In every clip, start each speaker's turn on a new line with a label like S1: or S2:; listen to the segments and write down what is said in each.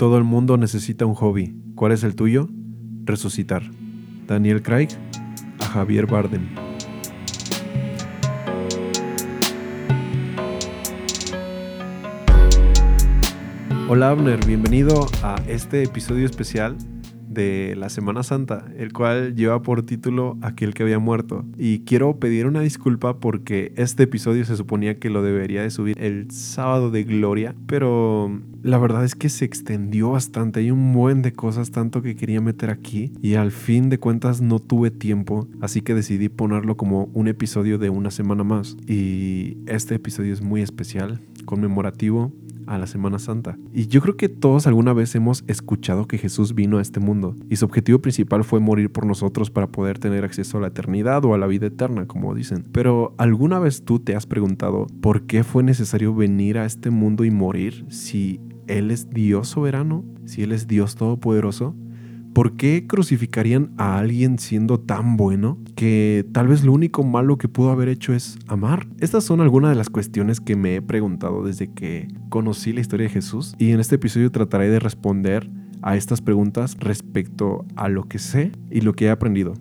S1: Todo el mundo necesita un hobby. ¿Cuál es el tuyo? Resucitar. Daniel Craig a Javier Bardem. Hola Abner, bienvenido a este episodio especial de la Semana Santa, el cual lleva por título Aquel que había muerto. Y quiero pedir una disculpa porque este episodio se suponía que lo debería de subir el sábado de gloria, pero la verdad es que se extendió bastante. Hay un buen de cosas tanto que quería meter aquí y al fin de cuentas no tuve tiempo, así que decidí ponerlo como un episodio de una semana más. Y este episodio es muy especial, conmemorativo a la Semana Santa. Y yo creo que todos alguna vez hemos escuchado que Jesús vino a este mundo y su objetivo principal fue morir por nosotros para poder tener acceso a la eternidad o a la vida eterna, como dicen. Pero ¿alguna vez tú te has preguntado por qué fue necesario venir a este mundo y morir si Él es Dios soberano? Si Él es Dios todopoderoso? ¿Por qué crucificarían a alguien siendo tan bueno que tal vez lo único malo que pudo haber hecho es amar? Estas son algunas de las cuestiones que me he preguntado desde que conocí la historia de Jesús y en este episodio trataré de responder a estas preguntas respecto a lo que sé y lo que he aprendido.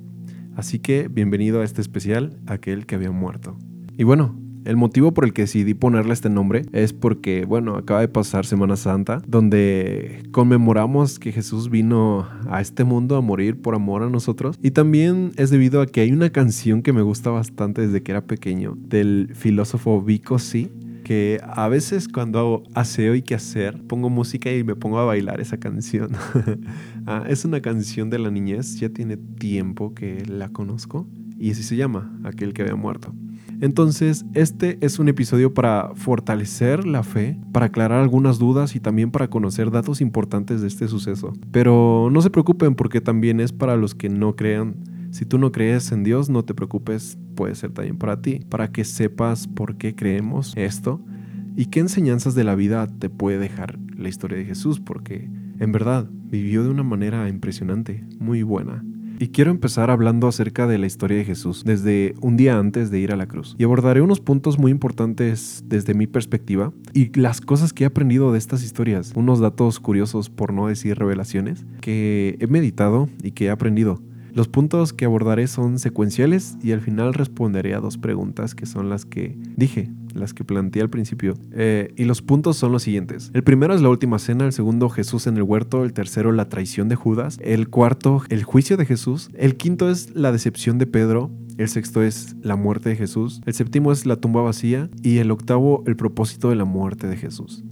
S1: Así que bienvenido a este especial, aquel que había muerto. Y bueno, el motivo por el que decidí ponerle este nombre es porque, bueno, acaba de pasar Semana Santa, donde conmemoramos que Jesús vino a este mundo a morir por amor a nosotros. Y también es debido a que hay una canción que me gusta bastante desde que era pequeño, del filósofo Vico C que a veces cuando hago aseo y qué hacer, pongo música y me pongo a bailar esa canción. Ah, es una canción de la niñez, ya tiene tiempo que la conozco y así se llama, aquel que había muerto. Entonces, este es un episodio para fortalecer la fe, para aclarar algunas dudas y también para conocer datos importantes de este suceso. Pero no se preocupen porque también es para los que no crean. Si tú no crees en Dios, no te preocupes, puede ser también para ti, para que sepas por qué creemos esto y qué enseñanzas de la vida te puede dejar la historia de Jesús, porque en verdad vivió de una manera impresionante, muy buena. Y quiero empezar hablando acerca de la historia de Jesús desde un día antes de ir a la cruz. Y abordaré unos puntos muy importantes desde mi perspectiva y las cosas que he aprendido de estas historias, unos datos curiosos por no decir revelaciones, que he meditado y que he aprendido. Los puntos que abordaré son secuenciales y al final responderé a dos preguntas que son las que dije las que planteé al principio. Eh, y los puntos son los siguientes. El primero es la última cena, el segundo Jesús en el huerto, el tercero la traición de Judas, el cuarto el juicio de Jesús, el quinto es la decepción de Pedro, el sexto es la muerte de Jesús, el séptimo es la tumba vacía y el octavo el propósito de la muerte de Jesús.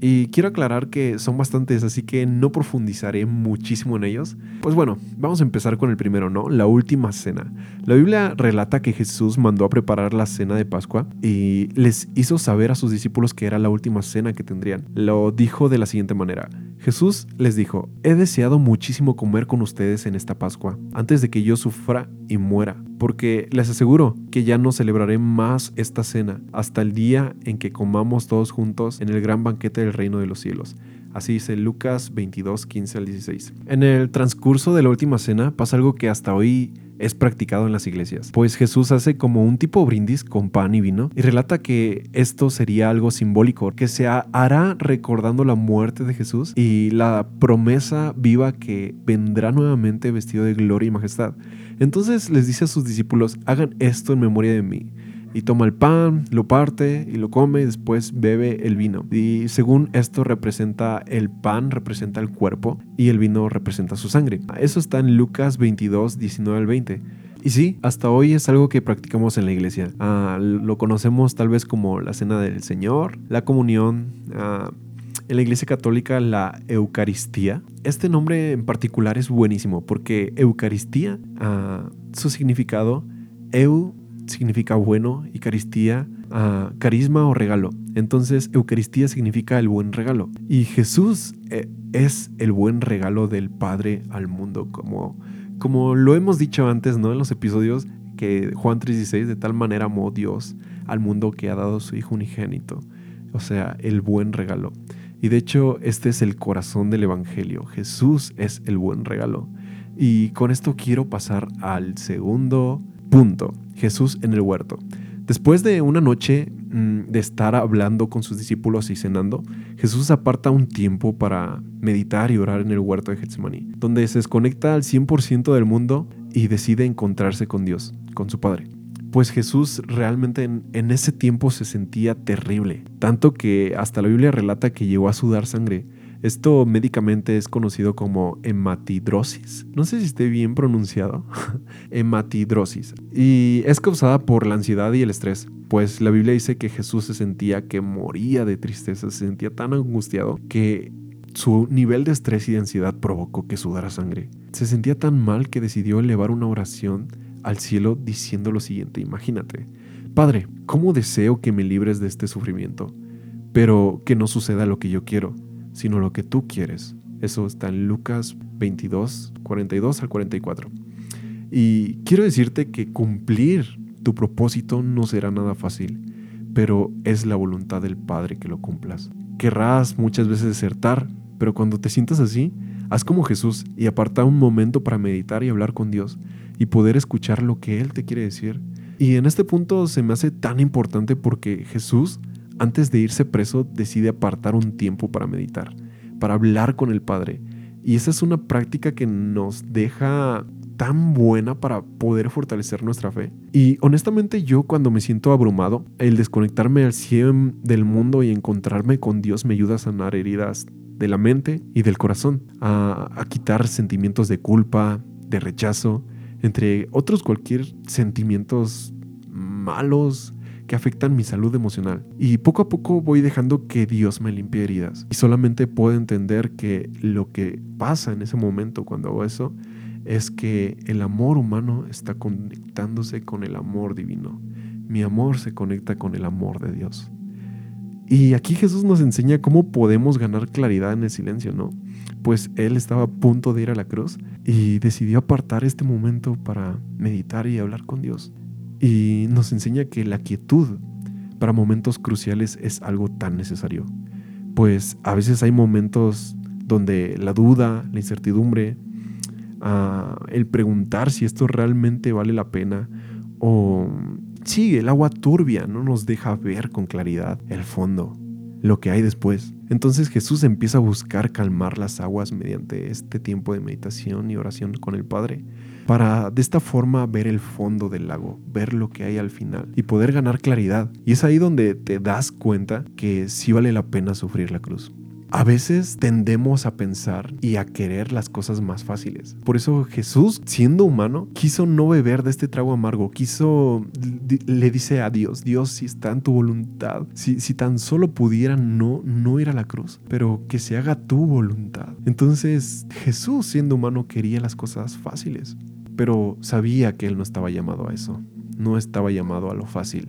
S1: Y quiero aclarar que son bastantes, así que no profundizaré muchísimo en ellos. Pues bueno, vamos a empezar con el primero, ¿no? La última cena. La Biblia relata que Jesús mandó a preparar la cena de Pascua y les hizo saber a sus discípulos que era la última cena que tendrían. Lo dijo de la siguiente manera. Jesús les dijo, he deseado muchísimo comer con ustedes en esta Pascua, antes de que yo sufra y muera, porque les aseguro que ya no celebraré más esta cena hasta el día en que comamos todos juntos en el gran banquete del reino de los cielos. Así dice Lucas 22, 15 al 16. En el transcurso de la última cena pasa algo que hasta hoy es practicado en las iglesias, pues Jesús hace como un tipo brindis con pan y vino y relata que esto sería algo simbólico, que se hará recordando la muerte de Jesús y la promesa viva que vendrá nuevamente vestido de gloria y majestad. Entonces les dice a sus discípulos, hagan esto en memoria de mí y toma el pan, lo parte y lo come y después bebe el vino. Y según esto representa el pan, representa el cuerpo y el vino representa su sangre. Eso está en Lucas 22, 19 al 20. Y sí, hasta hoy es algo que practicamos en la iglesia. Ah, lo conocemos tal vez como la cena del Señor, la comunión. Ah, en la iglesia católica la Eucaristía. Este nombre en particular es buenísimo porque Eucaristía, ah, su significado, eu significa bueno y caristía, uh, carisma o regalo. Entonces, Eucaristía significa el buen regalo. Y Jesús eh, es el buen regalo del Padre al mundo, como, como lo hemos dicho antes, ¿no? En los episodios que Juan 3:16, de tal manera amó Dios al mundo que ha dado su Hijo unigénito. O sea, el buen regalo. Y de hecho, este es el corazón del Evangelio. Jesús es el buen regalo. Y con esto quiero pasar al segundo punto. Jesús en el huerto. Después de una noche mm, de estar hablando con sus discípulos y cenando, Jesús aparta un tiempo para meditar y orar en el huerto de Getsemaní, donde se desconecta al 100% del mundo y decide encontrarse con Dios, con su Padre. Pues Jesús realmente en, en, ese tiempo se sentía terrible, tanto que hasta la Biblia relata que llegó a sudar sangre esto médicamente es conocido como hematidrosis. No sé si esté bien pronunciado. hematidrosis. Y es causada por la ansiedad y el estrés. Pues la Biblia dice que Jesús se sentía que moría de tristeza, se sentía tan angustiado que su nivel de estrés y de ansiedad provocó que sudara sangre. Se sentía tan mal que decidió elevar una oración al cielo diciendo lo siguiente, imagínate, Padre, ¿cómo deseo que me libres de este sufrimiento? Pero que no suceda lo que yo quiero, sino lo que tú quieres. Eso está en Lucas 22, 42 al 44. Y quiero decirte que cumplir tu propósito no será nada fácil, pero es la voluntad del Padre que lo cumplas. Querrás muchas veces desertar, pero cuando te sientas así, haz como Jesús y aparta un momento para meditar y hablar con Dios y poder escuchar lo que Él te quiere decir. Y en este punto se me hace tan importante porque Jesús antes de irse preso, decide apartar un tiempo para meditar, para hablar con el Padre. Y esa es una práctica que nos deja tan buena para poder fortalecer nuestra fe. Y honestamente yo cuando me siento abrumado, el desconectarme al 100 del mundo y encontrarme con Dios me ayuda a sanar heridas de la mente y del corazón, a, a quitar sentimientos de culpa, de rechazo, entre otros cualquier sentimientos malos, que afectan mi salud emocional. Y poco a poco voy dejando que Dios me limpie heridas. Y solamente puedo entender que lo que pasa en ese momento cuando hago eso es que el amor humano está conectándose con el amor divino. Mi amor se conecta con el amor de Dios. Y aquí Jesús nos enseña cómo podemos ganar claridad en el silencio, ¿no? Pues Él estaba a punto de ir a la cruz y decidió apartar este momento para meditar y hablar con Dios. Y nos enseña que la quietud para momentos cruciales es algo tan necesario. Pues a veces hay momentos donde la duda, la incertidumbre, ah, el preguntar si esto realmente vale la pena o sí, el agua turbia no nos deja ver con claridad el fondo, lo que hay después. Entonces Jesús empieza a buscar calmar las aguas mediante este tiempo de meditación y oración con el Padre para de esta forma ver el fondo del lago, ver lo que hay al final y poder ganar claridad. Y es ahí donde te das cuenta que sí vale la pena sufrir la cruz. A veces tendemos a pensar y a querer las cosas más fáciles. Por eso Jesús, siendo humano, quiso no beber de este trago amargo. Quiso, le dice a Dios, Dios, si está en tu voluntad, si, si tan solo pudiera no, no ir a la cruz, pero que se haga tu voluntad. Entonces Jesús, siendo humano, quería las cosas fáciles pero sabía que él no estaba llamado a eso, no estaba llamado a lo fácil.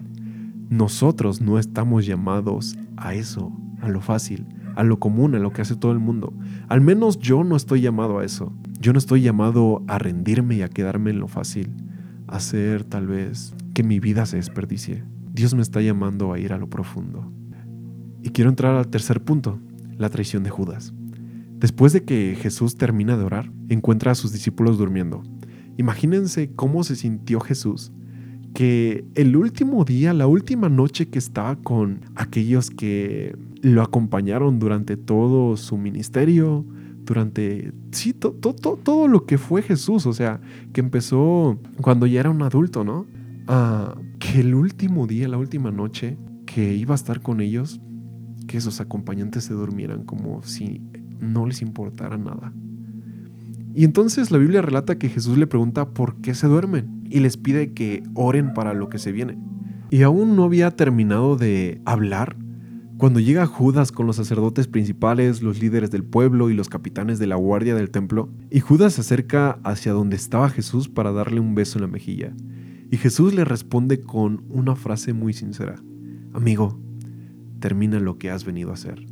S1: Nosotros no estamos llamados a eso, a lo fácil, a lo común, a lo que hace todo el mundo. Al menos yo no estoy llamado a eso. Yo no estoy llamado a rendirme y a quedarme en lo fácil, a hacer tal vez que mi vida se desperdicie. Dios me está llamando a ir a lo profundo. Y quiero entrar al tercer punto, la traición de Judas. Después de que Jesús termina de orar, encuentra a sus discípulos durmiendo. Imagínense cómo se sintió Jesús, que el último día, la última noche que estaba con aquellos que lo acompañaron durante todo su ministerio, durante, sí, todo lo que fue Jesús, o sea, que empezó cuando ya era un adulto, ¿no? Ah, que el último día, la última noche que iba a estar con ellos, que esos acompañantes se durmieran como si no les importara nada. Y entonces la Biblia relata que Jesús le pregunta por qué se duermen y les pide que oren para lo que se viene. Y aún no había terminado de hablar cuando llega Judas con los sacerdotes principales, los líderes del pueblo y los capitanes de la guardia del templo, y Judas se acerca hacia donde estaba Jesús para darle un beso en la mejilla. Y Jesús le responde con una frase muy sincera, Amigo, termina lo que has venido a hacer.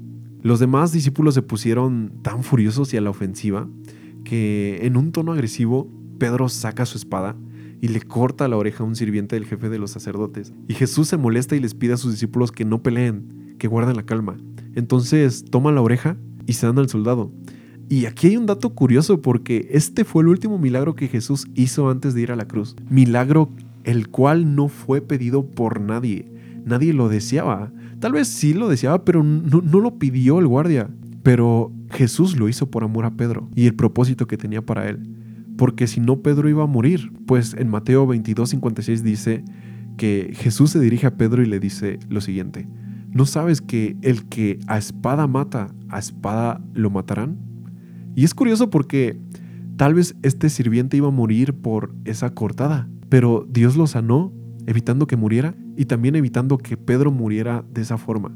S1: Los demás discípulos se pusieron tan furiosos y a la ofensiva que en un tono agresivo Pedro saca su espada y le corta la oreja a un sirviente del jefe de los sacerdotes. Y Jesús se molesta y les pide a sus discípulos que no peleen, que guarden la calma. Entonces toman la oreja y se dan al soldado. Y aquí hay un dato curioso porque este fue el último milagro que Jesús hizo antes de ir a la cruz. Milagro el cual no fue pedido por nadie. Nadie lo deseaba. Tal vez sí lo deseaba, pero no, no lo pidió el guardia. Pero Jesús lo hizo por amor a Pedro y el propósito que tenía para él. Porque si no, Pedro iba a morir. Pues en Mateo 22, 56 dice que Jesús se dirige a Pedro y le dice lo siguiente. ¿No sabes que el que a espada mata, a espada lo matarán? Y es curioso porque tal vez este sirviente iba a morir por esa cortada, pero Dios lo sanó, evitando que muriera y también evitando que Pedro muriera de esa forma,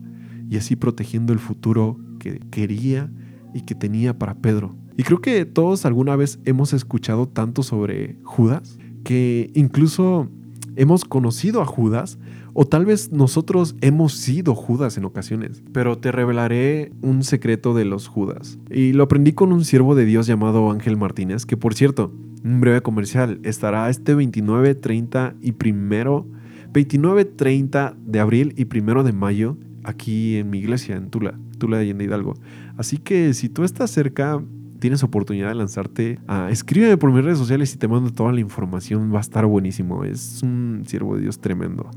S1: y así protegiendo el futuro que quería y que tenía para Pedro. Y creo que todos alguna vez hemos escuchado tanto sobre Judas que incluso hemos conocido a Judas o tal vez nosotros hemos sido Judas en ocasiones. Pero te revelaré un secreto de los Judas. Y lo aprendí con un siervo de Dios llamado Ángel Martínez, que por cierto, un breve comercial, estará este 29, 30 y primero, 29, 30 de abril y primero de mayo aquí en mi iglesia, en Tula, Tula de Allende Hidalgo. Así que si tú estás cerca, tienes oportunidad de lanzarte, a, escríbeme por mis redes sociales y te mando toda la información. Va a estar buenísimo. Es un siervo de Dios tremendo.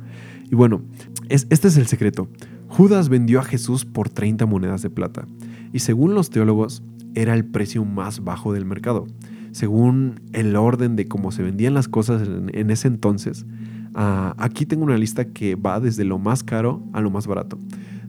S1: Y bueno, es, este es el secreto. Judas vendió a Jesús por 30 monedas de plata. Y según los teólogos, era el precio más bajo del mercado. Según el orden de cómo se vendían las cosas en, ese entonces, ah, aquí tengo una lista que va desde lo más caro a lo más barato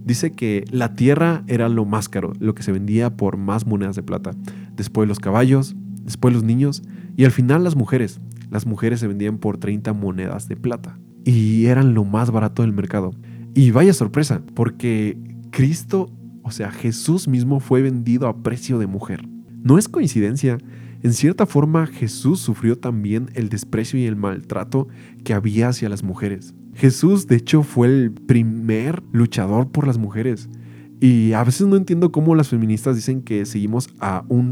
S1: dice que la tierra era lo más caro, lo que se vendía por más monedas de plata. Después los caballos, después los niños y al final las mujeres. Las mujeres se vendían por 30 monedas de plata y eran lo más barato del mercado. Y vaya sorpresa, porque Cristo, o sea, Jesús mismo fue vendido a precio de mujer. No es coincidencia. En cierta forma, Jesús sufrió también el desprecio y el maltrato que había hacia las mujeres. Jesús, de hecho, fue el primer luchador por las mujeres. Y a veces no entiendo cómo las feministas dicen que seguimos a un,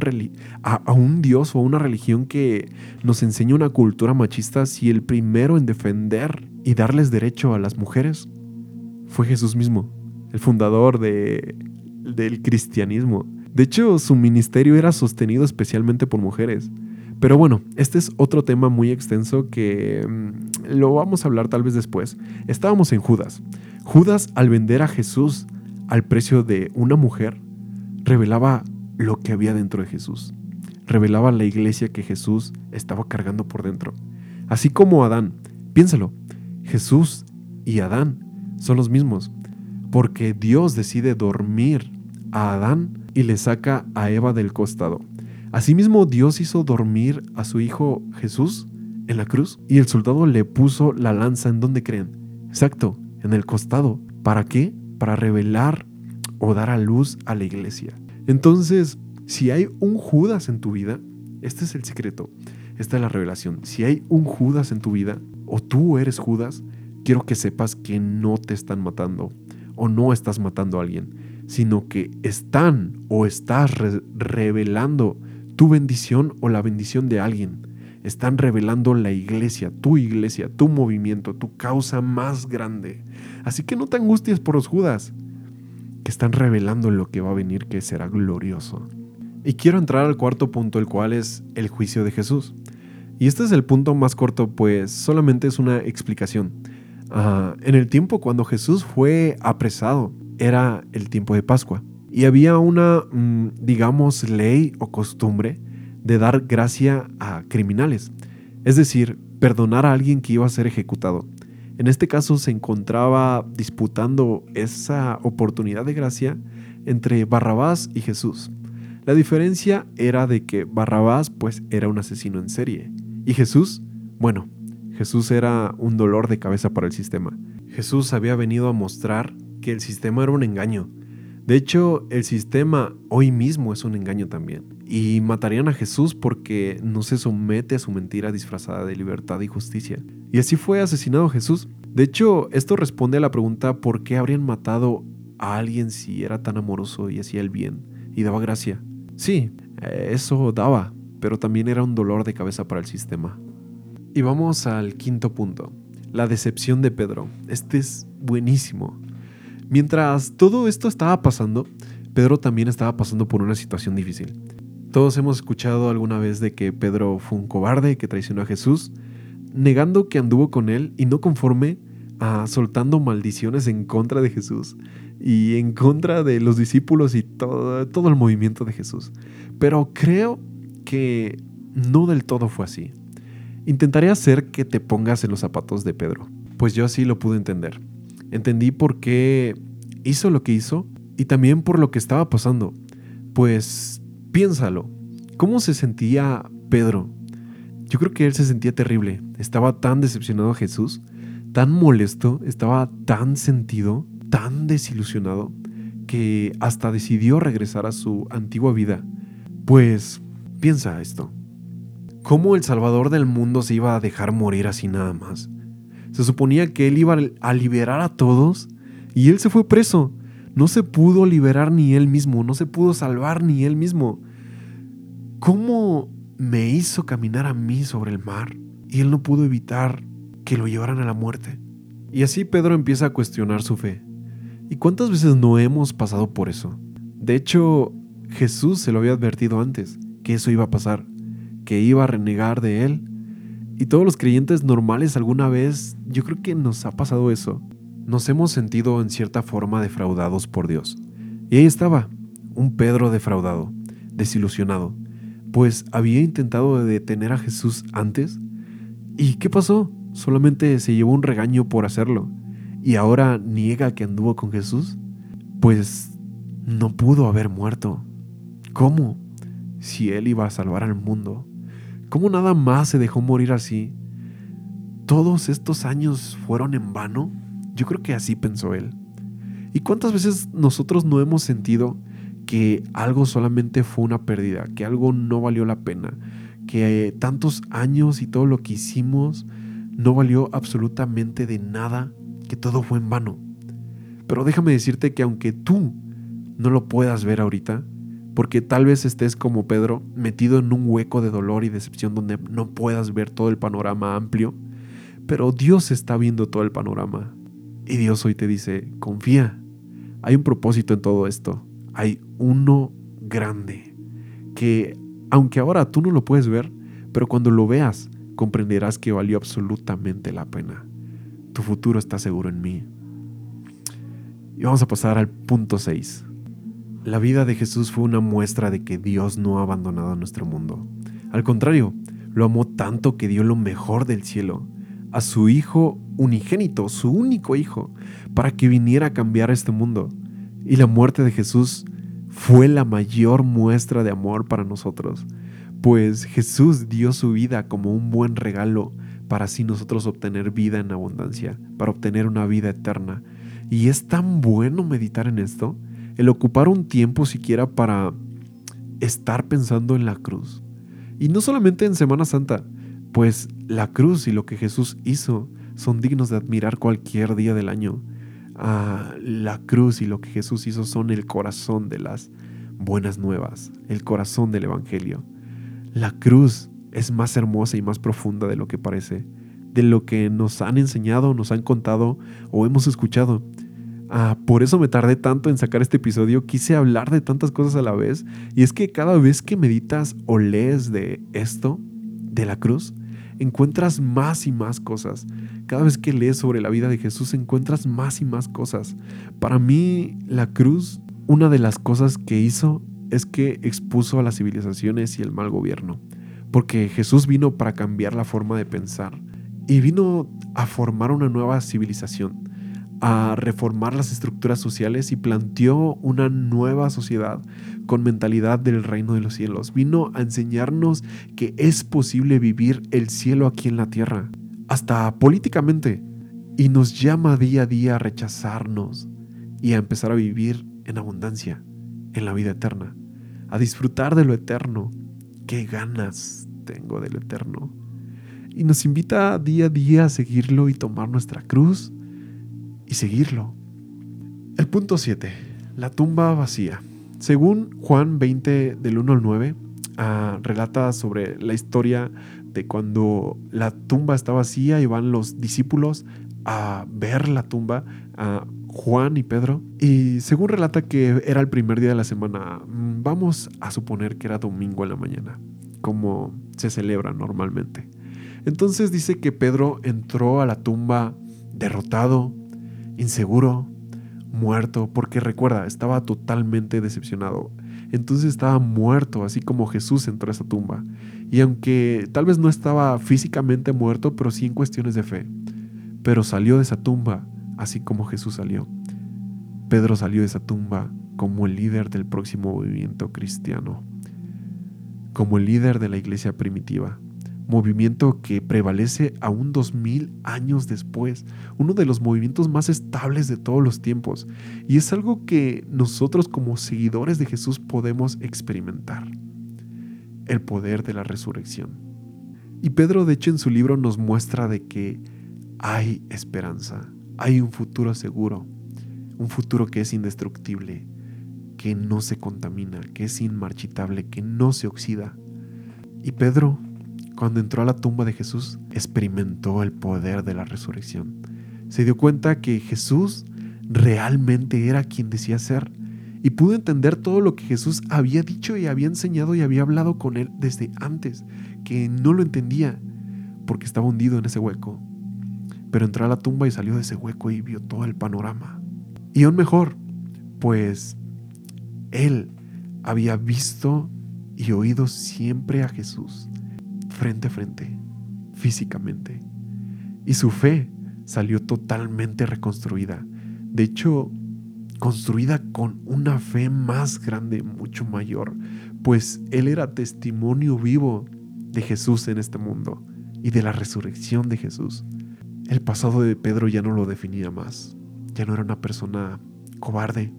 S1: a, un Dios o a una religión que nos enseña una cultura machista si el primero en defender y darles derecho a las mujeres fue Jesús mismo, el fundador de, del cristianismo. De hecho, su ministerio era sostenido especialmente por mujeres. Pero bueno, este es otro tema muy extenso que mm, lo vamos a hablar tal vez después. Estábamos en Judas. Judas al vender a Jesús al precio de una mujer, revelaba lo que había dentro de Jesús. Revelaba la iglesia que Jesús estaba cargando por dentro. Así como Adán. Piénsalo, Jesús y Adán son los mismos. Porque Dios decide dormir a Adán y le saca a Eva del costado. Asimismo, Dios hizo dormir a su hijo Jesús en la cruz y el soldado le puso la lanza en donde creen. Exacto, en el costado. ¿Para qué? Para revelar o dar a luz a la iglesia. Entonces, si hay un Judas en tu vida, este es el secreto, esta es la revelación. Si hay un Judas en tu vida, o tú eres Judas, quiero que sepas que no te están matando o no estás matando a alguien, sino que están o estás revelando tu bendición o la bendición de alguien. Están revelando la iglesia, tu iglesia, tu movimiento, tu causa más grande. Así que no te angusties por los Judas, que están revelando lo que va a venir, que será glorioso. Y quiero entrar al cuarto punto, el cual es el juicio de Jesús. Y este es el punto más corto, pues solamente es una explicación. Ah, en el tiempo cuando Jesús fue apresado, era el tiempo de Pascua. Y había una, mm, digamos, ley o costumbre de dar gracia a criminales, es decir, perdonar a alguien que iba a ser ejecutado. En este caso se encontraba disputando esa oportunidad de gracia entre Barrabás y Jesús. La diferencia era de que Barrabás pues era un asesino en serie y Jesús, bueno, Jesús era un dolor de cabeza para el sistema. Jesús había venido a mostrar que el sistema era un engaño, de hecho, el sistema hoy mismo es un engaño también. Y matarían a Jesús porque no se somete a su mentira disfrazada de libertad y justicia. Y así fue asesinado Jesús. De hecho, esto responde a la pregunta por qué habrían matado a alguien si era tan amoroso y hacía el bien y daba gracia. Sí, eso daba, pero también era un dolor de cabeza para el sistema. Y vamos al quinto punto, la decepción de Pedro. Este es buenísimo. Mientras todo esto estaba pasando, Pedro también estaba pasando por una situación difícil. Todos hemos escuchado alguna vez de que Pedro fue un cobarde que traicionó a Jesús. negando que anduvo con él y no conforme a soltando maldiciones en contra de Jesús y en contra de los discípulos y todo, todo el movimiento de Jesús. Pero creo que no del todo fue así. Intentaré hacer que te pongas en los zapatos de Pedro, pues yo así lo pude entender. Entendí por qué hizo lo que hizo y también por lo que estaba pasando. Pues piénsalo, ¿cómo se sentía Pedro? Yo creo que él se sentía terrible, estaba tan decepcionado a Jesús, tan molesto, estaba tan sentido, tan desilusionado, que hasta decidió regresar a su antigua vida. Pues piensa esto. ¿Cómo el Salvador del mundo se iba a dejar morir así nada más? Se suponía que él iba a liberar a todos y él se fue preso. No se pudo liberar ni él mismo, no se pudo salvar ni él mismo. ¿Cómo me hizo caminar a mí sobre el mar y él no pudo evitar que lo llevaran a la muerte? Y así Pedro empieza a cuestionar su fe. ¿Y cuántas veces no hemos pasado por eso? De hecho, Jesús se lo había advertido antes, que eso iba a pasar que iba a renegar de él. Y todos los creyentes normales alguna vez, yo creo que nos ha pasado eso. Nos hemos sentido en cierta forma defraudados por Dios. Y ahí estaba, un Pedro defraudado, desilusionado, pues había intentado detener a Jesús antes. ¿Y qué pasó? Solamente se llevó un regaño por hacerlo. ¿Y ahora niega que anduvo con Jesús? Pues no pudo haber muerto. ¿Cómo? Si él iba a salvar al mundo. ¿Cómo nada más se dejó morir así? ¿Todos estos años fueron en vano? Yo creo que así pensó él. ¿Y cuántas veces nosotros no hemos sentido que algo solamente fue una pérdida, que algo no valió la pena, que tantos años y todo lo que hicimos no valió absolutamente de nada, que todo fue en vano? Pero déjame decirte que aunque tú no lo puedas ver ahorita, porque tal vez estés como Pedro, metido en un hueco de dolor y decepción donde no puedas ver todo el panorama amplio, pero Dios está viendo todo el panorama. Y Dios hoy te dice, confía, hay un propósito en todo esto, hay uno grande, que aunque ahora tú no lo puedes ver, pero cuando lo veas, comprenderás que valió absolutamente la pena. Tu futuro está seguro en mí. Y vamos a pasar al punto 6. La vida de Jesús fue una muestra de que Dios no ha abandonado nuestro mundo. Al contrario, lo amó tanto que dio lo mejor del cielo, a su Hijo unigénito, su único Hijo, para que viniera a cambiar este mundo. Y la muerte de Jesús fue la mayor muestra de amor para nosotros, pues Jesús dio su vida como un buen regalo para así nosotros obtener vida en abundancia, para obtener una vida eterna. Y es tan bueno meditar en esto el ocupar un tiempo siquiera para estar pensando en la cruz. Y no solamente en Semana Santa, pues la cruz y lo que Jesús hizo son dignos de admirar cualquier día del año. Ah, la cruz y lo que Jesús hizo son el corazón de las buenas nuevas, el corazón del Evangelio. La cruz es más hermosa y más profunda de lo que parece, de lo que nos han enseñado, nos han contado o hemos escuchado. Ah, por eso me tardé tanto en sacar este episodio. Quise hablar de tantas cosas a la vez. Y es que cada vez que meditas o lees de esto, de la cruz, encuentras más y más cosas. Cada vez que lees sobre la vida de Jesús, encuentras más y más cosas. Para mí, la cruz, una de las cosas que hizo es que expuso a las civilizaciones y el mal gobierno. Porque Jesús vino para cambiar la forma de pensar y vino a formar una nueva civilización a reformar las estructuras sociales y planteó una nueva sociedad con mentalidad del reino de los cielos. Vino a enseñarnos que es posible vivir el cielo aquí en la tierra, hasta políticamente, y nos llama día a día a rechazarnos y a empezar a vivir en abundancia, en la vida eterna, a disfrutar de lo eterno. Qué ganas tengo de lo eterno. Y nos invita día a día a seguirlo y tomar nuestra cruz y seguirlo. El punto 7. La tumba vacía. Según Juan 20 del 1 al 9, ah, relata sobre la historia de cuando la tumba está vacía y van los discípulos a ver la tumba, a Juan y Pedro. Y según relata que era el primer día de la semana, mm, vamos a suponer que era domingo en la mañana, como se celebra normalmente. Entonces dice que Pedro entró a la tumba derrotado, inseguro, muerto, porque recuerda, estaba totalmente decepcionado. Entonces estaba muerto, así como Jesús entró a esa tumba. Y aunque tal vez no estaba físicamente muerto, pero sí en cuestiones de fe. Pero salió de esa tumba, así como Jesús salió. Pedro salió de esa tumba como el líder del próximo movimiento cristiano, como el líder de la iglesia primitiva, movimiento que prevalece aún dos mil años después, uno de los movimientos más estables de todos los tiempos, y es algo que nosotros como seguidores de Jesús podemos experimentar, el poder de la resurrección. Y Pedro de hecho en su libro nos muestra de que hay esperanza, hay un futuro seguro, un futuro que es indestructible, que no se contamina, que es inmarchitable, que no se oxida. Y Pedro cuando entró a la tumba de Jesús, experimentó el poder de la resurrección. Se dio cuenta que Jesús realmente era quien decía ser y pudo entender todo lo que Jesús había dicho y había enseñado y había hablado con él desde antes, que no lo entendía porque estaba hundido en ese hueco. Pero entró a la tumba y salió de ese hueco y vio todo el panorama. Y aún mejor, pues él había visto y oído siempre a Jesús frente a frente, físicamente. Y su fe salió totalmente reconstruida. De hecho, construida con una fe más grande, mucho mayor, pues Él era testimonio vivo de Jesús en este mundo y de la resurrección de Jesús. El pasado de Pedro ya no lo definía más. Ya no era una persona cobarde,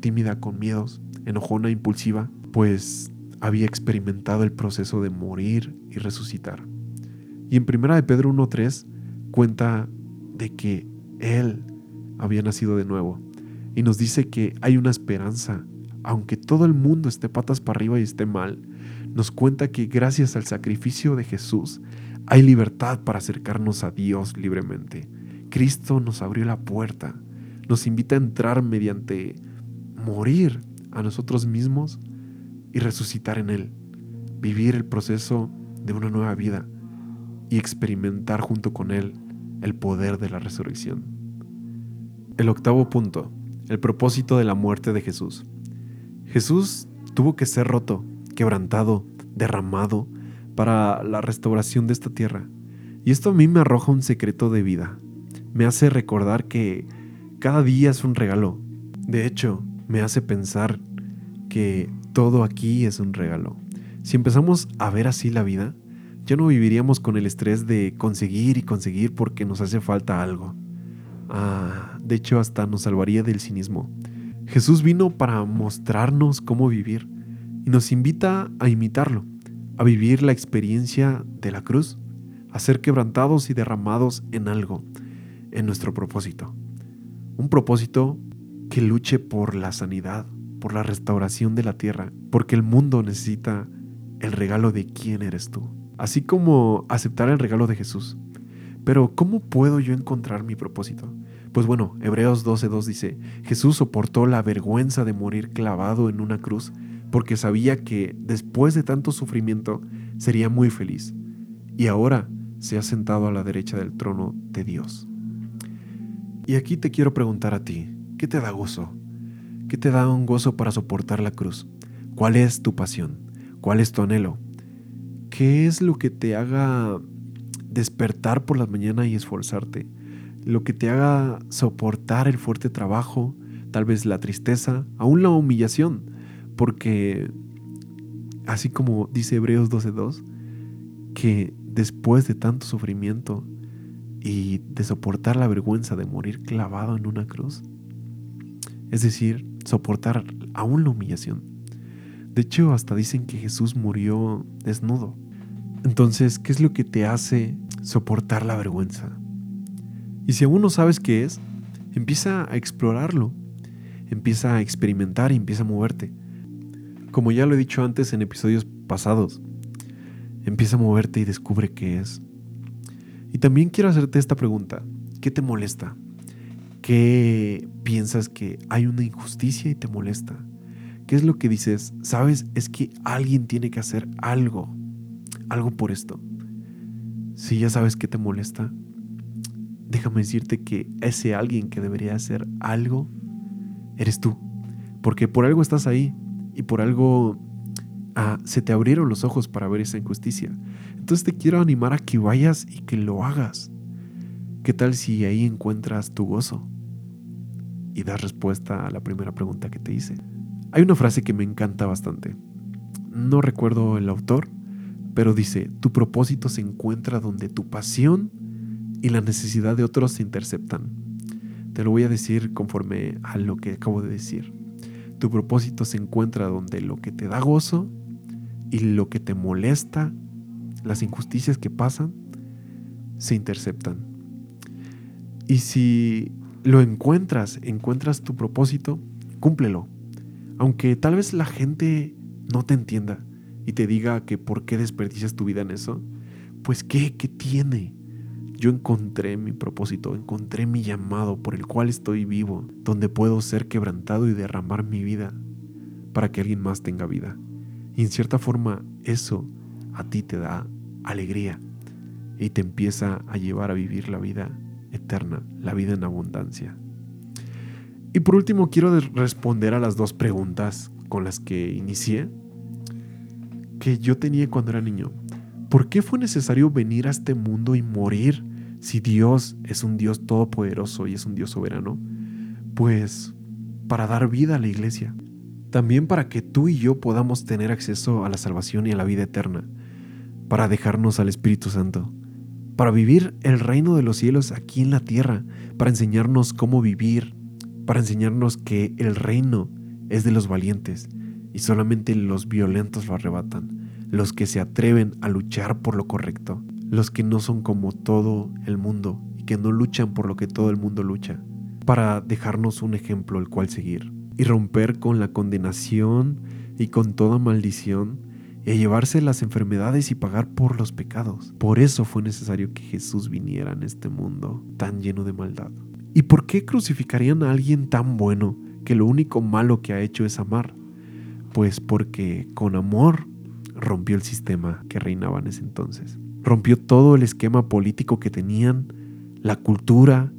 S1: tímida, con miedos, enojona, impulsiva, pues había experimentado el proceso de morir y resucitar. Y en 1 de Pedro 1.3 cuenta de que Él había nacido de nuevo y nos dice que hay una esperanza, aunque todo el mundo esté patas para arriba y esté mal, nos cuenta que gracias al sacrificio de Jesús hay libertad para acercarnos a Dios libremente. Cristo nos abrió la puerta, nos invita a entrar mediante morir a nosotros mismos y resucitar en Él, vivir el proceso de una nueva vida y experimentar junto con Él el poder de la resurrección. El octavo punto, el propósito de la muerte de Jesús. Jesús tuvo que ser roto, quebrantado, derramado para la restauración de esta tierra. Y esto a mí me arroja un secreto de vida. Me hace recordar que cada día es un regalo. De hecho, me hace pensar que todo aquí es un regalo. Si empezamos a ver así la vida, ya no viviríamos con el estrés de conseguir y conseguir porque nos hace falta algo. Ah, de hecho hasta nos salvaría del cinismo. Jesús vino para mostrarnos cómo vivir y nos invita a imitarlo, a vivir la experiencia de la cruz, a ser quebrantados y derramados en algo, en nuestro propósito. Un propósito que luche por la sanidad, por la restauración de la tierra, porque el mundo necesita el regalo de quién eres tú, así como aceptar el regalo de Jesús. Pero ¿cómo puedo yo encontrar mi propósito? Pues bueno, Hebreos 12.2 dice, Jesús soportó la vergüenza de morir clavado en una cruz porque sabía que después de tanto sufrimiento sería muy feliz. Y ahora se ha sentado a la derecha del trono de Dios. Y aquí te quiero preguntar a ti, ¿qué te da gozo? ¿Qué te da un gozo para soportar la cruz? ¿Cuál es tu pasión? ¿Cuál es tu anhelo? ¿Qué es lo que te haga despertar por la mañana y esforzarte? Lo que te haga soportar el fuerte trabajo, tal vez la tristeza, aún la humillación, porque así como dice Hebreos 12.2, que después de tanto sufrimiento y de soportar la vergüenza de morir clavado en una cruz, es decir, soportar aún la humillación. De hecho, hasta dicen que Jesús murió desnudo. Entonces, ¿qué es lo que te hace soportar la vergüenza? Y si aún no sabes qué es, empieza a explorarlo, empieza a experimentar y empieza a moverte. Como ya lo he dicho antes en episodios pasados, empieza a moverte y descubre qué es. Y también quiero hacerte esta pregunta. ¿Qué te molesta? ¿Qué piensas que hay una injusticia y te molesta? ¿Qué es lo que dices? Sabes, es que alguien tiene que hacer algo, algo por esto. Si ya sabes que te molesta, déjame decirte que ese alguien que debería hacer algo, eres tú. Porque por algo estás ahí y por algo ah, se te abrieron los ojos para ver esa injusticia. Entonces te quiero animar a que vayas y que lo hagas. ¿Qué tal si ahí encuentras tu gozo? Y das respuesta a la primera pregunta que te hice. Hay una frase que me encanta bastante. No recuerdo el autor, pero dice, tu propósito se encuentra donde tu pasión y la necesidad de otros se interceptan. Te lo voy a decir conforme a lo que acabo de decir. Tu propósito se encuentra donde lo que te da gozo y lo que te molesta, las injusticias que pasan, se interceptan. Y si lo encuentras, encuentras tu propósito, cúmplelo. Aunque tal vez la gente no te entienda y te diga que por qué desperdicias tu vida en eso, pues qué, qué tiene. Yo encontré mi propósito, encontré mi llamado por el cual estoy vivo, donde puedo ser quebrantado y derramar mi vida para que alguien más tenga vida. Y en cierta forma eso a ti te da alegría y te empieza a llevar a vivir la vida eterna, la vida en abundancia. Y por último quiero responder a las dos preguntas con las que inicié que yo tenía cuando era niño. ¿Por qué fue necesario venir a este mundo y morir si Dios es un Dios todopoderoso y es un Dios soberano? Pues para dar vida a la iglesia. También para que tú y yo podamos tener acceso a la salvación y a la vida eterna. Para dejarnos al Espíritu Santo. Para vivir el reino de los cielos aquí en la tierra. Para enseñarnos cómo vivir. Para enseñarnos que el reino es de los valientes y solamente los violentos lo arrebatan, los que se atreven a luchar por lo correcto, los que no son como todo el mundo y que no luchan por lo que todo el mundo lucha, para dejarnos un ejemplo el cual seguir y romper con la condenación y con toda maldición y llevarse las enfermedades y pagar por los pecados. Por eso fue necesario que Jesús viniera en este mundo tan lleno de maldad. ¿Y por qué crucificarían a alguien tan bueno que lo único malo que ha hecho es amar? Pues porque con amor rompió el sistema que reinaba en ese entonces. Rompió todo el esquema político que tenían, la cultura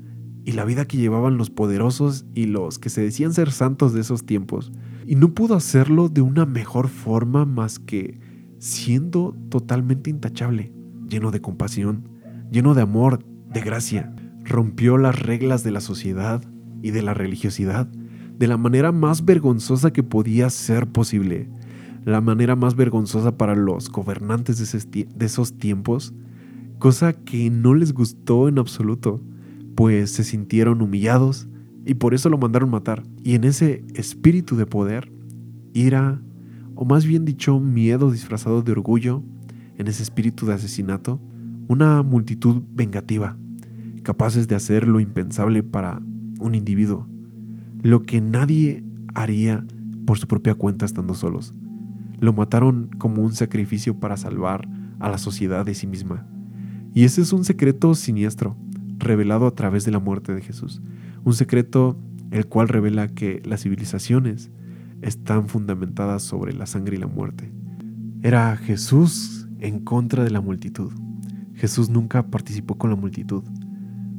S1: y la vida que llevaban los poderosos y los que se decían ser santos de esos tiempos. Y no pudo hacerlo de una mejor forma más que siendo totalmente intachable, lleno de compasión, lleno de amor, de gracia. Rompió las reglas de la sociedad y de la religiosidad de la manera más vergonzosa que podía ser posible. La manera más vergonzosa para los gobernantes de, esos tiempos, cosa que no les gustó en absoluto, pues se sintieron humillados y por eso lo mandaron matar. Y en ese espíritu de poder, ira, o más bien dicho, miedo disfrazado de orgullo, en ese espíritu de asesinato, una multitud vengativa, capaces de hacer lo impensable para un individuo lo que nadie haría por su propia cuenta estando solos. Lo mataron como un sacrificio para salvar a la sociedad de sí misma. Y ese es un secreto siniestro, revelado a través de la muerte de Jesús. Un secreto el cual revela que las civilizaciones están fundamentadas sobre la sangre y la muerte. Era Jesús en contra de la multitud. Jesús nunca participó con la multitud.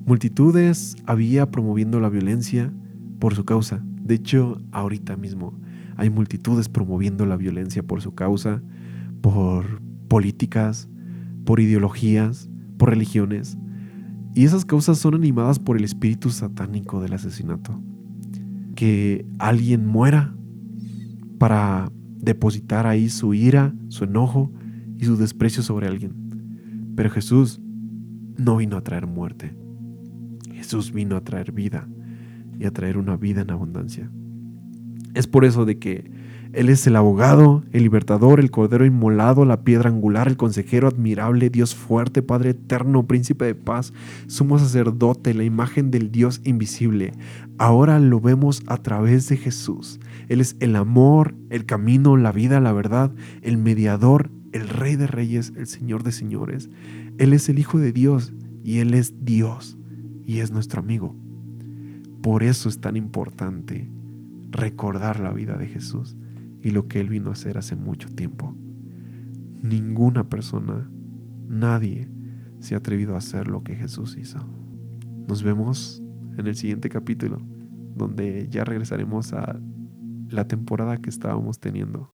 S1: Multitudes había promoviendo la violencia, por su causa. De hecho, ahorita mismo hay multitudes promoviendo la violencia por su causa, por políticas, por ideologías, por religiones. Y esas causas son animadas por el espíritu satánico del asesinato. Que alguien muera para depositar ahí su ira, su enojo y su desprecio sobre alguien. Pero Jesús no vino a traer muerte. Jesús vino a traer vida y a traer una vida en abundancia. Es por eso de que Él es el abogado, el libertador, el cordero inmolado, la piedra angular, el consejero admirable, Dios fuerte, Padre eterno, príncipe de paz, sumo sacerdote, la imagen del Dios invisible. Ahora lo vemos a través de Jesús. Él es el amor, el camino, la vida, la verdad, el mediador, el rey de reyes, el señor de señores. Él es el Hijo de Dios y Él es Dios y es nuestro amigo. Por eso es tan importante recordar la vida de Jesús y lo que Él vino a hacer hace mucho tiempo. Ninguna persona, nadie, se ha atrevido a hacer lo que Jesús hizo. Nos vemos en el siguiente capítulo, donde ya regresaremos a la temporada que estábamos teniendo